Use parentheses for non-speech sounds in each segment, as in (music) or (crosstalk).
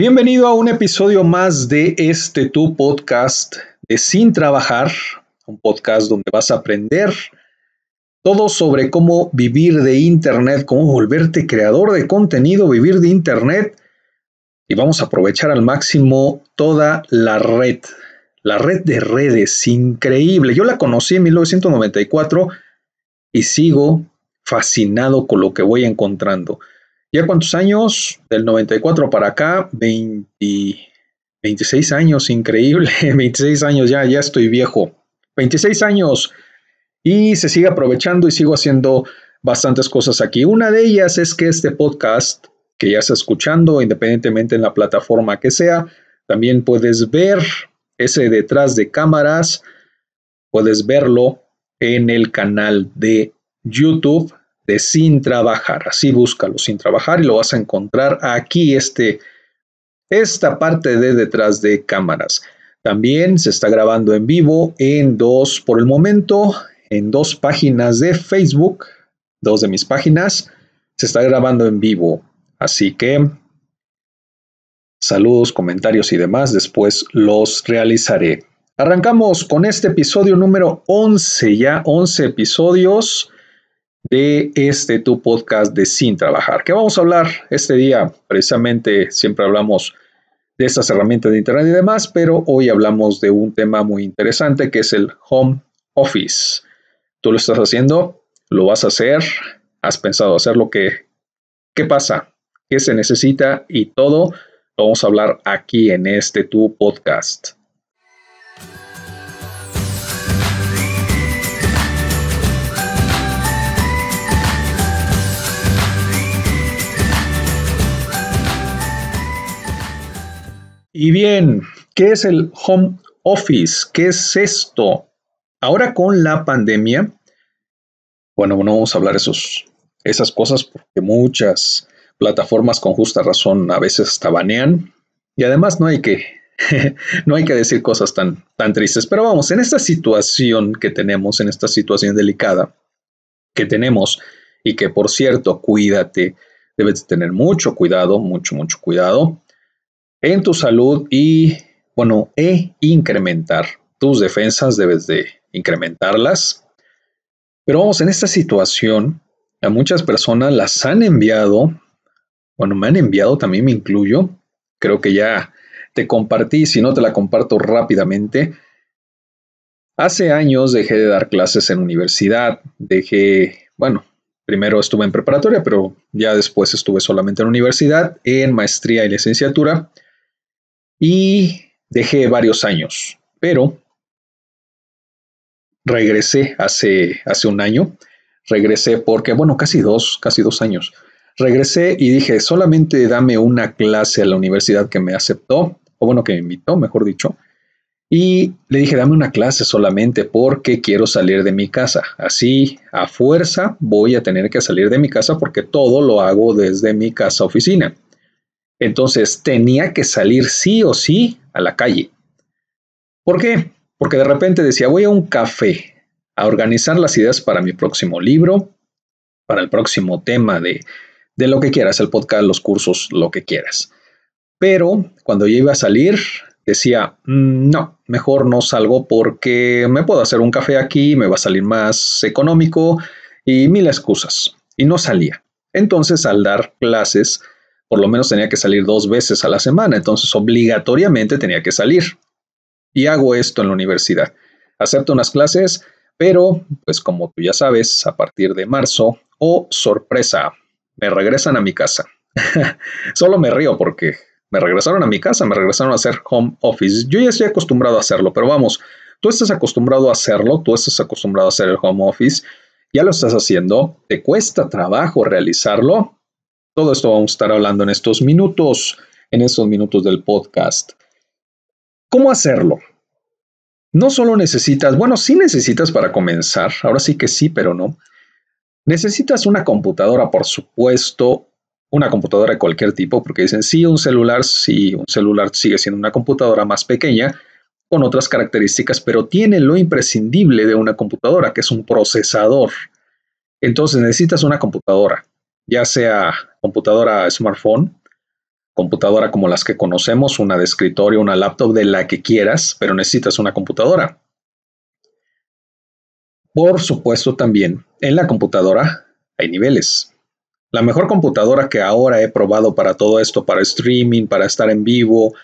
Bienvenido a un episodio más de este tu podcast de Sin Trabajar, un podcast donde vas a aprender todo sobre cómo vivir de Internet, cómo volverte creador de contenido, vivir de Internet y vamos a aprovechar al máximo toda la red, la red de redes, increíble. Yo la conocí en 1994 y sigo fascinado con lo que voy encontrando. ¿Ya cuántos años? Del 94 para acá, 26 años, increíble. (laughs) 26 años, ya, ya estoy viejo. 26 años. Y se sigue aprovechando y sigo haciendo bastantes cosas aquí. Una de ellas es que este podcast, que ya estás escuchando, independientemente en la plataforma que sea, también puedes ver ese detrás de cámaras, puedes verlo en el canal de YouTube sin trabajar. Así búscalo sin trabajar y lo vas a encontrar aquí, este, esta parte de detrás de cámaras. También se está grabando en vivo en dos, por el momento, en dos páginas de Facebook, dos de mis páginas, se está grabando en vivo. Así que saludos, comentarios y demás, después los realizaré. Arrancamos con este episodio número 11, ya 11 episodios de este tu podcast de Sin Trabajar. ¿Qué vamos a hablar este día? Precisamente siempre hablamos de estas herramientas de Internet y demás, pero hoy hablamos de un tema muy interesante que es el home office. ¿Tú lo estás haciendo? ¿Lo vas a hacer? ¿Has pensado hacer lo que... ¿Qué pasa? ¿Qué se necesita? Y todo lo vamos a hablar aquí en este tu podcast. Y bien, ¿qué es el home office? ¿Qué es esto? Ahora con la pandemia, bueno, no vamos a hablar esos, esas cosas porque muchas plataformas con justa razón a veces tabanean y además no hay que (laughs) no hay que decir cosas tan, tan tristes, pero vamos, en esta situación que tenemos, en esta situación delicada que tenemos y que por cierto, cuídate, debes tener mucho cuidado, mucho, mucho cuidado en tu salud y, bueno, e incrementar tus defensas, debes de incrementarlas. Pero vamos, en esta situación, a muchas personas las han enviado, bueno, me han enviado, también me incluyo, creo que ya te compartí, si no te la comparto rápidamente. Hace años dejé de dar clases en universidad, dejé, bueno, primero estuve en preparatoria, pero ya después estuve solamente en universidad, en maestría y licenciatura y dejé varios años, pero regresé hace, hace un año, regresé porque, bueno, casi dos, casi dos años. Regresé y dije, solamente dame una clase a la universidad que me aceptó, o bueno, que me invitó, mejor dicho. Y le dije, dame una clase solamente porque quiero salir de mi casa. Así, a fuerza, voy a tener que salir de mi casa porque todo lo hago desde mi casa oficina. Entonces tenía que salir sí o sí a la calle. ¿Por qué? Porque de repente decía, voy a un café a organizar las ideas para mi próximo libro, para el próximo tema de, de lo que quieras, el podcast, los cursos, lo que quieras. Pero cuando yo iba a salir, decía, mm, no, mejor no salgo porque me puedo hacer un café aquí, me va a salir más económico y mil excusas. Y no salía. Entonces, al dar clases, por lo menos tenía que salir dos veces a la semana, entonces obligatoriamente tenía que salir. Y hago esto en la universidad. Acepto unas clases, pero pues como tú ya sabes, a partir de marzo, oh sorpresa, me regresan a mi casa. (laughs) Solo me río porque me regresaron a mi casa, me regresaron a hacer home office. Yo ya estoy acostumbrado a hacerlo, pero vamos, tú estás acostumbrado a hacerlo, tú estás acostumbrado a hacer el home office, ya lo estás haciendo, te cuesta trabajo realizarlo, todo esto vamos a estar hablando en estos minutos, en estos minutos del podcast. ¿Cómo hacerlo? No solo necesitas, bueno, sí necesitas para comenzar, ahora sí que sí, pero no. Necesitas una computadora, por supuesto, una computadora de cualquier tipo, porque dicen sí, un celular, sí, un celular sigue siendo una computadora más pequeña, con otras características, pero tiene lo imprescindible de una computadora, que es un procesador. Entonces necesitas una computadora ya sea computadora smartphone, computadora como las que conocemos, una de escritorio, una laptop, de la que quieras, pero necesitas una computadora. Por supuesto también, en la computadora hay niveles. La mejor computadora que ahora he probado para todo esto, para streaming, para estar en vivo,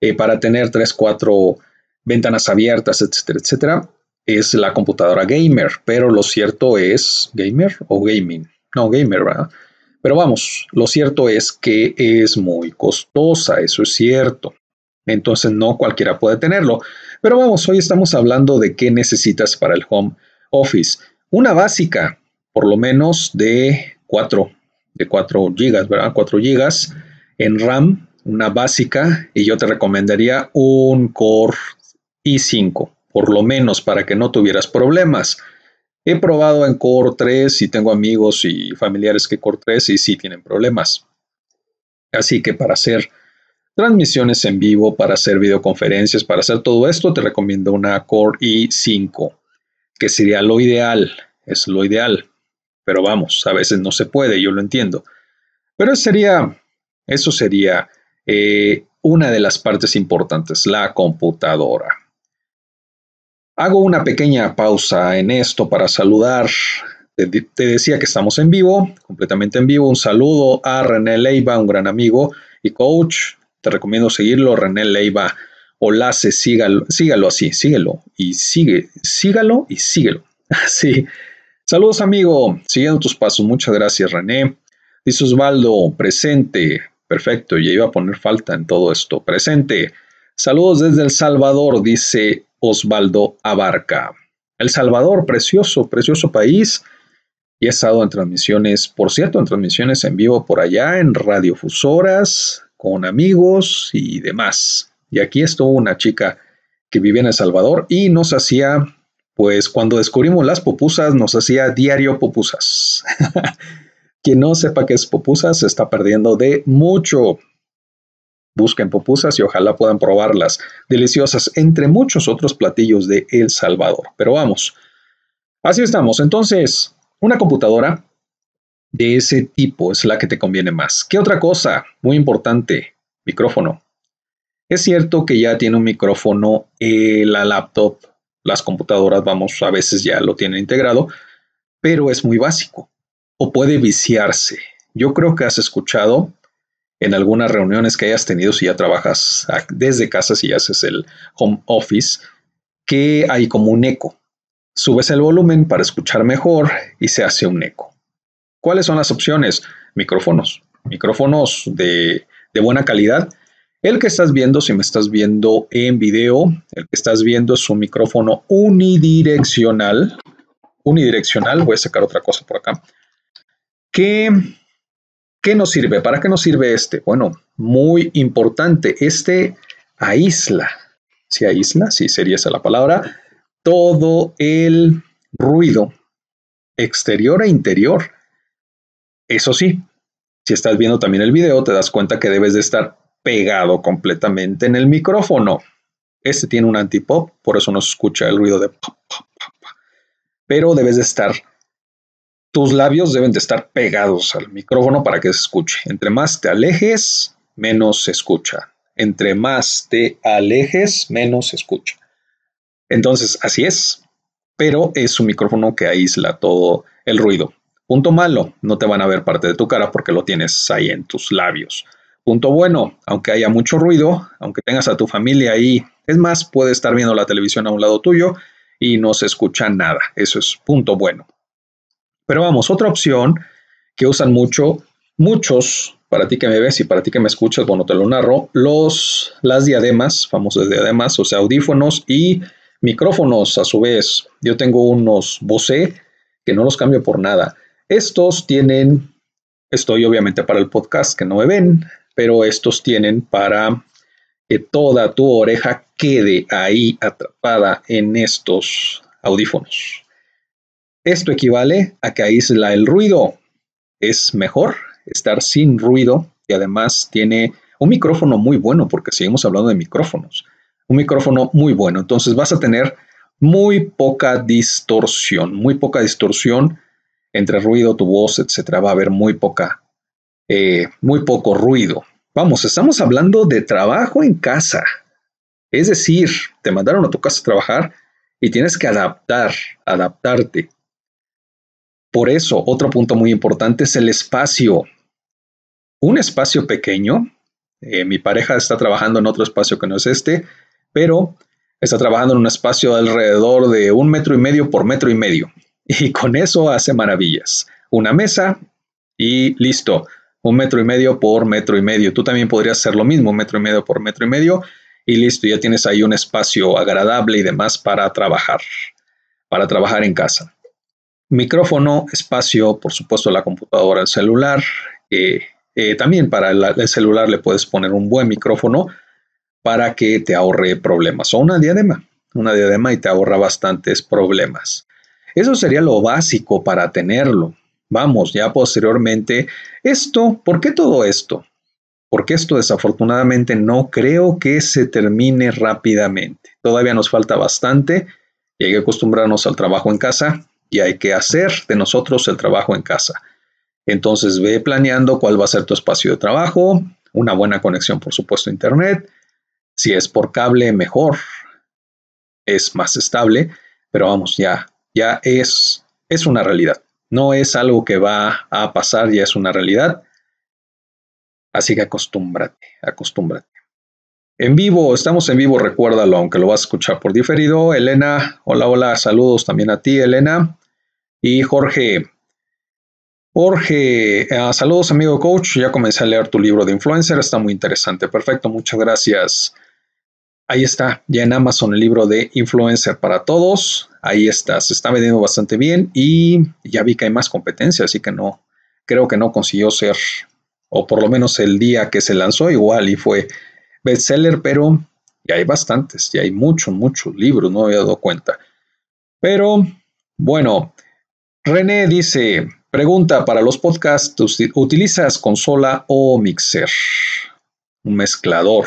eh, para tener 3, 4 ventanas abiertas, etcétera, etcétera, es la computadora gamer. Pero lo cierto es, gamer o gaming, no gamer, ¿verdad? Pero vamos, lo cierto es que es muy costosa, eso es cierto. Entonces no cualquiera puede tenerlo. Pero vamos, hoy estamos hablando de qué necesitas para el home office. Una básica, por lo menos de 4, de 4 gigas, ¿verdad? 4 gigas en RAM, una básica, y yo te recomendaría un Core i5, por lo menos para que no tuvieras problemas. He probado en Core 3 y tengo amigos y familiares que Core 3 y sí tienen problemas. Así que para hacer transmisiones en vivo, para hacer videoconferencias, para hacer todo esto, te recomiendo una Core i5, que sería lo ideal, es lo ideal. Pero vamos, a veces no se puede, yo lo entiendo. Pero sería, eso sería eh, una de las partes importantes, la computadora. Hago una pequeña pausa en esto para saludar. Te, decía que estamos en vivo, completamente en vivo. Un saludo a René Leiva, un gran amigo y coach. Te recomiendo seguirlo, René Leiva. Olace, sígalo, sígalo así, síguelo y sigue, sígalo y síguelo. (laughs) Así. Saludos, amigo. Siguiendo tus pasos. Muchas gracias, René. Dice Osvaldo, presente. Perfecto, ya iba a poner falta en todo esto. Presente. Saludos desde El Salvador, dice Osvaldo Abarca. El Salvador, precioso, precioso país. Y he estado en transmisiones, por cierto, en transmisiones en vivo por allá, en radiofusoras, con amigos y demás. Y aquí estuvo una chica que vivía en El Salvador y nos hacía, pues cuando descubrimos las pupusas, nos hacía diario pupusas. (laughs) Quien no sepa qué es pupusas se está perdiendo de mucho. Busquen pupusas y ojalá puedan probarlas. Deliciosas, entre muchos otros platillos de El Salvador. Pero vamos, así estamos. Entonces, una computadora de ese tipo es la que te conviene más. ¿Qué otra cosa? Muy importante, micrófono. Es cierto que ya tiene un micrófono eh, la laptop, las computadoras, vamos, a veces ya lo tienen integrado, pero es muy básico o puede viciarse. Yo creo que has escuchado en algunas reuniones que hayas tenido si ya trabajas desde casa, si haces el home office, que hay como un eco. Subes el volumen para escuchar mejor y se hace un eco. ¿Cuáles son las opciones? Micrófonos. Micrófonos de, de buena calidad. El que estás viendo, si me estás viendo en video, el que estás viendo es un micrófono unidireccional. Unidireccional, voy a sacar otra cosa por acá. Que ¿Qué nos sirve? ¿Para qué nos sirve este? Bueno, muy importante. Este aísla, si aísla, sí sería esa la palabra, todo el ruido exterior e interior. Eso sí, si estás viendo también el video, te das cuenta que debes de estar pegado completamente en el micrófono. Este tiene un antipop, por eso no se escucha el ruido de pop, pop, pop. Pero debes de estar tus labios deben de estar pegados al micrófono para que se escuche. Entre más te alejes, menos se escucha. Entre más te alejes, menos se escucha. Entonces, así es. Pero es un micrófono que aísla todo el ruido. Punto malo, no te van a ver parte de tu cara porque lo tienes ahí en tus labios. Punto bueno, aunque haya mucho ruido, aunque tengas a tu familia ahí, es más, puede estar viendo la televisión a un lado tuyo y no se escucha nada. Eso es punto bueno. Pero vamos, otra opción que usan mucho, muchos, para ti que me ves y para ti que me escuchas, bueno, te lo narro, los, las diademas, famosas diademas, o sea, audífonos y micrófonos a su vez. Yo tengo unos Bose que no los cambio por nada. Estos tienen, estoy obviamente para el podcast que no me ven, pero estos tienen para que toda tu oreja quede ahí atrapada en estos audífonos. Esto equivale a que aísla el ruido. Es mejor estar sin ruido y además tiene un micrófono muy bueno, porque seguimos hablando de micrófonos. Un micrófono muy bueno. Entonces vas a tener muy poca distorsión, muy poca distorsión entre ruido, tu voz, etcétera. Va a haber muy poca, eh, muy poco ruido. Vamos, estamos hablando de trabajo en casa. Es decir, te mandaron a tu casa a trabajar y tienes que adaptar, adaptarte. Por eso, otro punto muy importante es el espacio. Un espacio pequeño. Eh, mi pareja está trabajando en otro espacio que no es este, pero está trabajando en un espacio de alrededor de un metro y medio por metro y medio. (laughs) Y con eso hace maravillas. Una mesa y listo. Un metro y medio por metro y medio. Tú también podrías hacer lo mismo, un metro y medio por metro y medio. Y listo, ya tienes ahí un espacio agradable y demás para trabajar, para trabajar en casa. Micrófono, espacio, por supuesto la computadora, el celular. Eh, también para el celular le puedes poner un buen micrófono para que te ahorre problemas. O una diadema, una diadema y te ahorra bastantes problemas. Eso sería lo básico para tenerlo. Vamos, ya posteriormente, esto, ¿por qué todo esto? Porque esto desafortunadamente no creo que se termine rápidamente. Todavía nos falta bastante y hay que acostumbrarnos al trabajo en casa y hay que hacer de nosotros el trabajo en casa. Entonces ve planeando cuál va a ser tu espacio de trabajo, una buena conexión por supuesto a internet, si es por cable, mejor. Es más estable, pero vamos, ya, ya es, es una realidad. No es algo que va a pasar, ya es una realidad. Así que acostúmbrate, acostúmbrate. En vivo, estamos en vivo, recuérdalo, aunque lo vas a escuchar por diferido. Elena, hola, hola, saludos también a ti, Elena. Y Jorge, Jorge, eh, saludos amigo coach, ya comencé a leer tu libro de influencer, está muy interesante, perfecto, muchas gracias. Ahí está, ya en Amazon el libro de Influencer para Todos. Ahí está, se está vendiendo bastante bien y ya vi que hay más competencia, así que no, creo que no consiguió ser, o por lo menos el día que se lanzó igual y fue bestseller, pero ya hay bastantes, ya hay muchos, muchos libros, no me había dado cuenta. Pero bueno, René dice, pregunta para los podcasts, ¿utilizas consola o mixer? Un mezclador.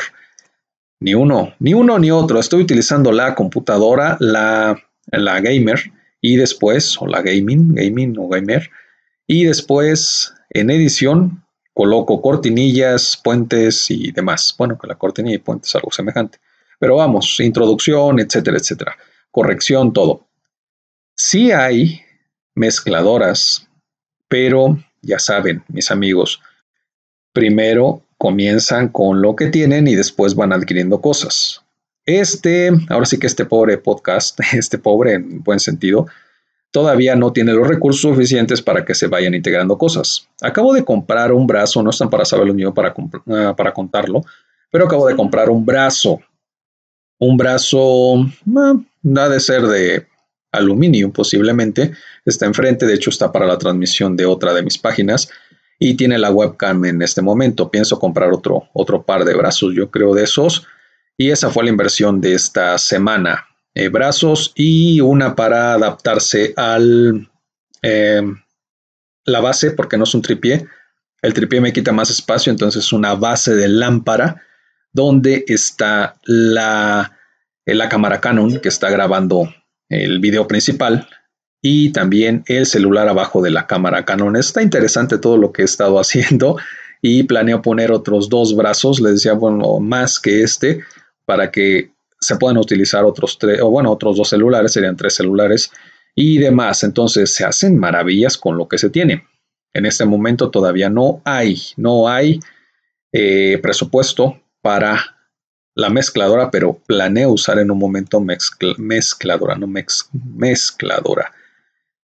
Ni uno, ni uno ni otro. Estoy utilizando la computadora, la, la gamer y después, o la gaming, gaming o gamer. Y después en edición coloco cortinillas, puentes y demás. Bueno, que la cortinilla y puentes es algo semejante. Pero vamos, introducción, etcétera, etcétera. Corrección, todo. Sí hay mezcladoras, pero ya saben, mis amigos, primero comienzan con lo que tienen y después van adquiriendo cosas. Este, ahora sí que este pobre podcast, (laughs) este pobre en buen sentido, todavía no tiene los recursos suficientes para que se vayan integrando cosas. Acabo de comprar un brazo, no están para saberlo ni yo para, ah, para contarlo, pero acabo de comprar un brazo. Un brazo, no ah, ha de ser de aluminio posiblemente, está enfrente, de hecho está para la transmisión de otra de mis páginas y tiene la webcam en este momento. Pienso comprar otro, otro par de brazos, yo creo, de esos. Y esa fue la inversión de esta semana. Eh, brazos y una para adaptarse al em, la base, porque no es un tripié. El tripié me quita más espacio, entonces una base de lámpara donde está la, la cámara Canon que está grabando el video principal y también el celular abajo de la cámara Canon. Está interesante todo lo que he estado (laughs) haciendo y planeo poner otros dos brazos, les decía, bueno, más que este, para que se puedan utilizar otros tres, o bueno, otros dos celulares, serían tres celulares y demás. Entonces se hacen maravillas con lo que se tiene. En este momento todavía no hay, no hay eh, presupuesto para la mezcladora, pero planeo usar en un momento mezcladora, no mezcladora.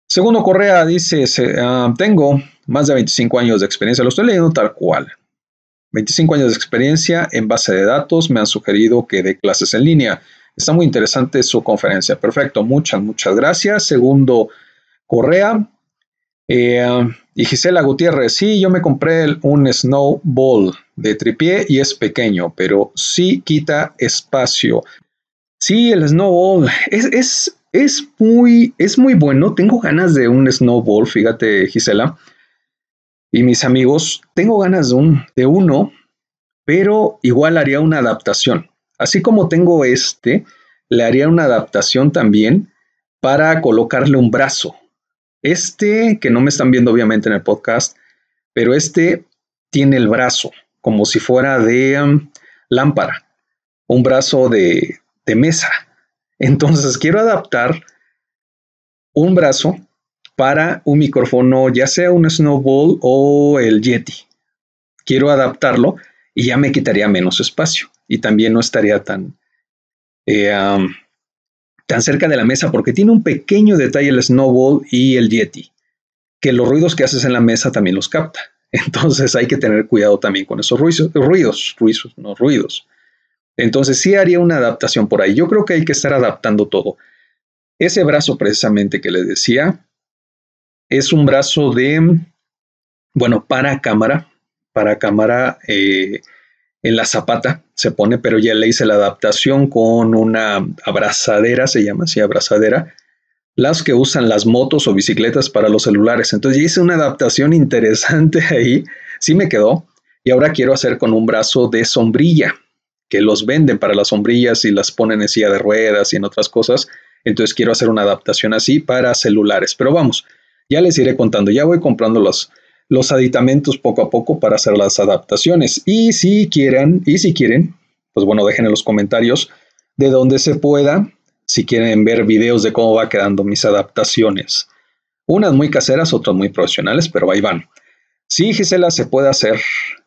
Segundo Correa dice, ah, tengo más de 25 años de experiencia, lo estoy leyendo tal cual. 25 años de experiencia en base de datos, me han sugerido que dé clases en línea. Está muy interesante su conferencia. Perfecto, muchas, muchas gracias. Segundo Correa. Eh, y Gisela Gutiérrez, sí, yo me compré un snowball de tripié y es pequeño, pero sí quita espacio. Sí, el snowball es, es, es muy, es muy bueno. Tengo ganas de un snowball, fíjate, Gisela. Y mis amigos, tengo ganas de, un, de uno, pero igual haría una adaptación. Así como tengo este, le haría una adaptación también para colocarle un brazo. Este, que no me están viendo obviamente en el podcast, pero este tiene el brazo. como si fuera de um, lámpara, un brazo de, mesa. Entonces quiero adaptar un brazo para un micrófono, ya sea un Snowball o el Yeti. Quiero adaptarlo y ya me quitaría menos espacio y también no estaría tan, eh, tan cerca de la mesa porque tiene un pequeño detalle el Snowball y el Yeti, que los ruidos que haces en la mesa también los capta. (laughs) Entonces hay que tener cuidado también con esos ruidos, ruidos, ruidos, no ruidos. Entonces sí haría una adaptación por ahí. Yo creo que hay que estar adaptando todo. Ese brazo precisamente que les decía es un brazo de, bueno, para cámara, para cámara eh, en la zapata se pone, pero ya le hice la adaptación con una abrazadera, se llama así, abrazadera, las que usan las motos o bicicletas para los celulares. Entonces hice una adaptación interesante (laughs) ahí, sí me quedó, y ahora quiero hacer con un brazo de sombrilla, que los venden para las sombrillas y las ponen en silla de ruedas y en otras cosas. Entonces quiero hacer una adaptación así para celulares. Pero vamos, ya les iré contando, ya voy comprando los, los aditamentos poco a poco para hacer las adaptaciones. Y si quieren, y si quieren, pues bueno, dejen en los comentarios de donde se pueda, si quieren ver videos de cómo va quedando mis adaptaciones. Unas muy caseras, otras muy profesionales, pero ahí van. Sí, Gisela, se puede hacer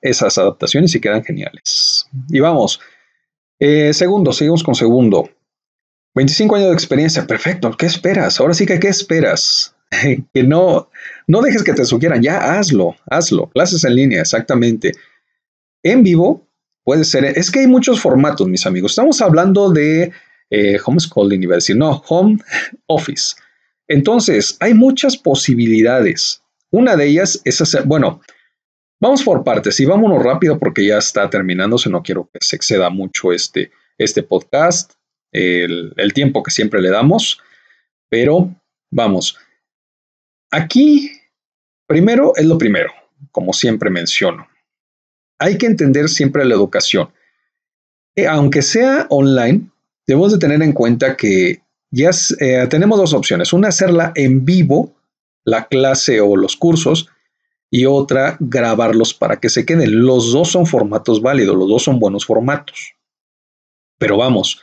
esas adaptaciones y quedan geniales. Y vamos. Eh, segundo, seguimos con segundo. 25 años de experiencia, perfecto. ¿Qué esperas? Ahora sí que, ¿qué esperas? (laughs) que no, no dejes que te sugieran, ya hazlo, hazlo. Clases en línea, exactamente. En vivo puede ser, es que hay muchos formatos, mis amigos. Estamos hablando de eh, homeschooling, decir, no, home office. Entonces, hay muchas posibilidades. Una de ellas es hacer, bueno, vamos por partes y vámonos rápido porque ya está terminándose, no quiero que se exceda mucho este, este podcast, el, el tiempo que siempre le damos, pero vamos. Aquí, primero es lo primero, como siempre menciono. Hay que entender siempre la educación. Eh, aunque sea online, debemos de tener en cuenta que ya eh, tenemos dos opciones. Una, hacerla en vivo, la clase o los cursos, y otra, grabarlos para que se queden. Los dos son formatos válidos, los dos son buenos formatos. Pero vamos,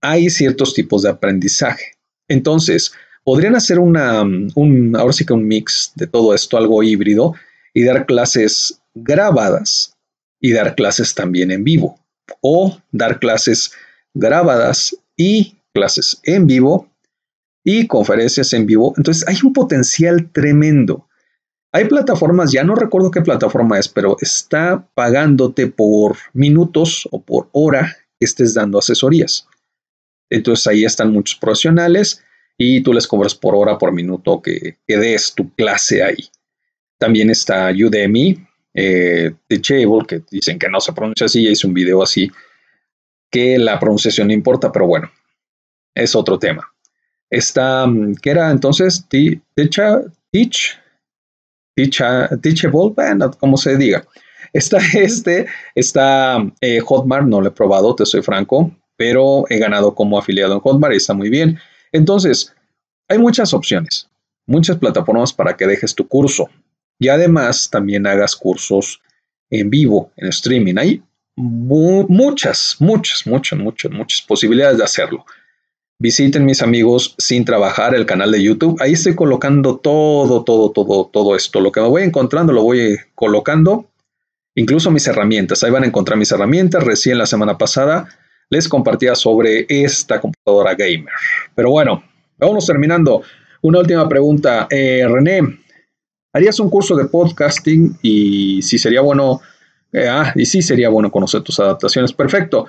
hay ciertos tipos de aprendizaje. Entonces, podrían hacer un, ahora sí que un mix de todo esto, algo híbrido, y dar clases grabadas y dar clases también en vivo, o dar clases grabadas y clases en vivo y conferencias en vivo. Entonces hay un potencial tremendo. Hay plataformas, ya no recuerdo qué plataforma es, pero está pagándote por minutos o por hora que estés dando asesorías. Entonces ahí están muchos profesionales y tú les cobras por hora, por minuto que, des tu clase ahí. También está Udemy, Teachable, que dicen que no se pronuncia así, hice un video así, que la pronunciación no importa, pero bueno, es otro tema. Está, mm, ¿qué era entonces? Teach, Teach, Teachable, como se diga. Está (laughs) este, está eh, Hotmart, no lo he probado, te soy franco, pero he ganado como afiliado en Hotmart y está muy bien. Entonces, hay muchas opciones, muchas plataformas para que dejes tu curso y además también hagas cursos en vivo, en streaming. Hay muchas, muchas, muchas, muchas, muchas posibilidades de hacerlo. Visiten mis amigos sin trabajar el canal de YouTube. Ahí estoy colocando todo, todo, todo, todo esto. Lo que me voy encontrando lo voy colocando. Incluso mis herramientas. Ahí van a encontrar mis herramientas. Recién la semana pasada les compartía sobre esta computadora gamer. Pero bueno, vamos terminando. Una última pregunta. Eh, René, ¿harías un curso de podcasting? Y si sería bueno, eh, ah, y sí sería bueno conocer tus adaptaciones. Perfecto.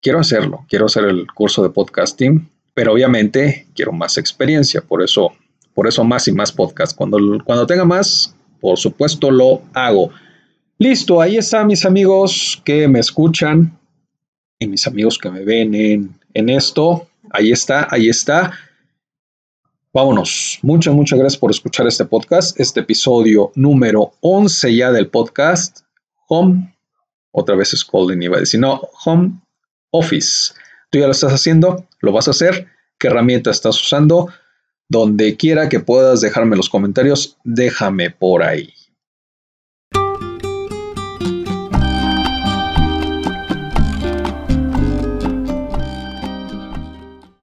Quiero hacerlo, quiero hacer el curso de podcasting, pero obviamente quiero más experiencia, por eso, por eso más y más podcast. Cuando, cuando tenga más, por supuesto lo hago. Listo, ahí está mis amigos que me escuchan y mis amigos que me ven en, esto. Ahí está, ahí está. Vámonos. Muchas, muchas gracias por escuchar este podcast, este episodio número 11 ya del podcast. Home, otra vez es Golden iba a decir, no, Home Office. Tú ya lo estás haciendo, lo vas a hacer. ¿Qué herramienta estás usando? Donde quiera que puedas dejarme los comentarios, déjame por ahí.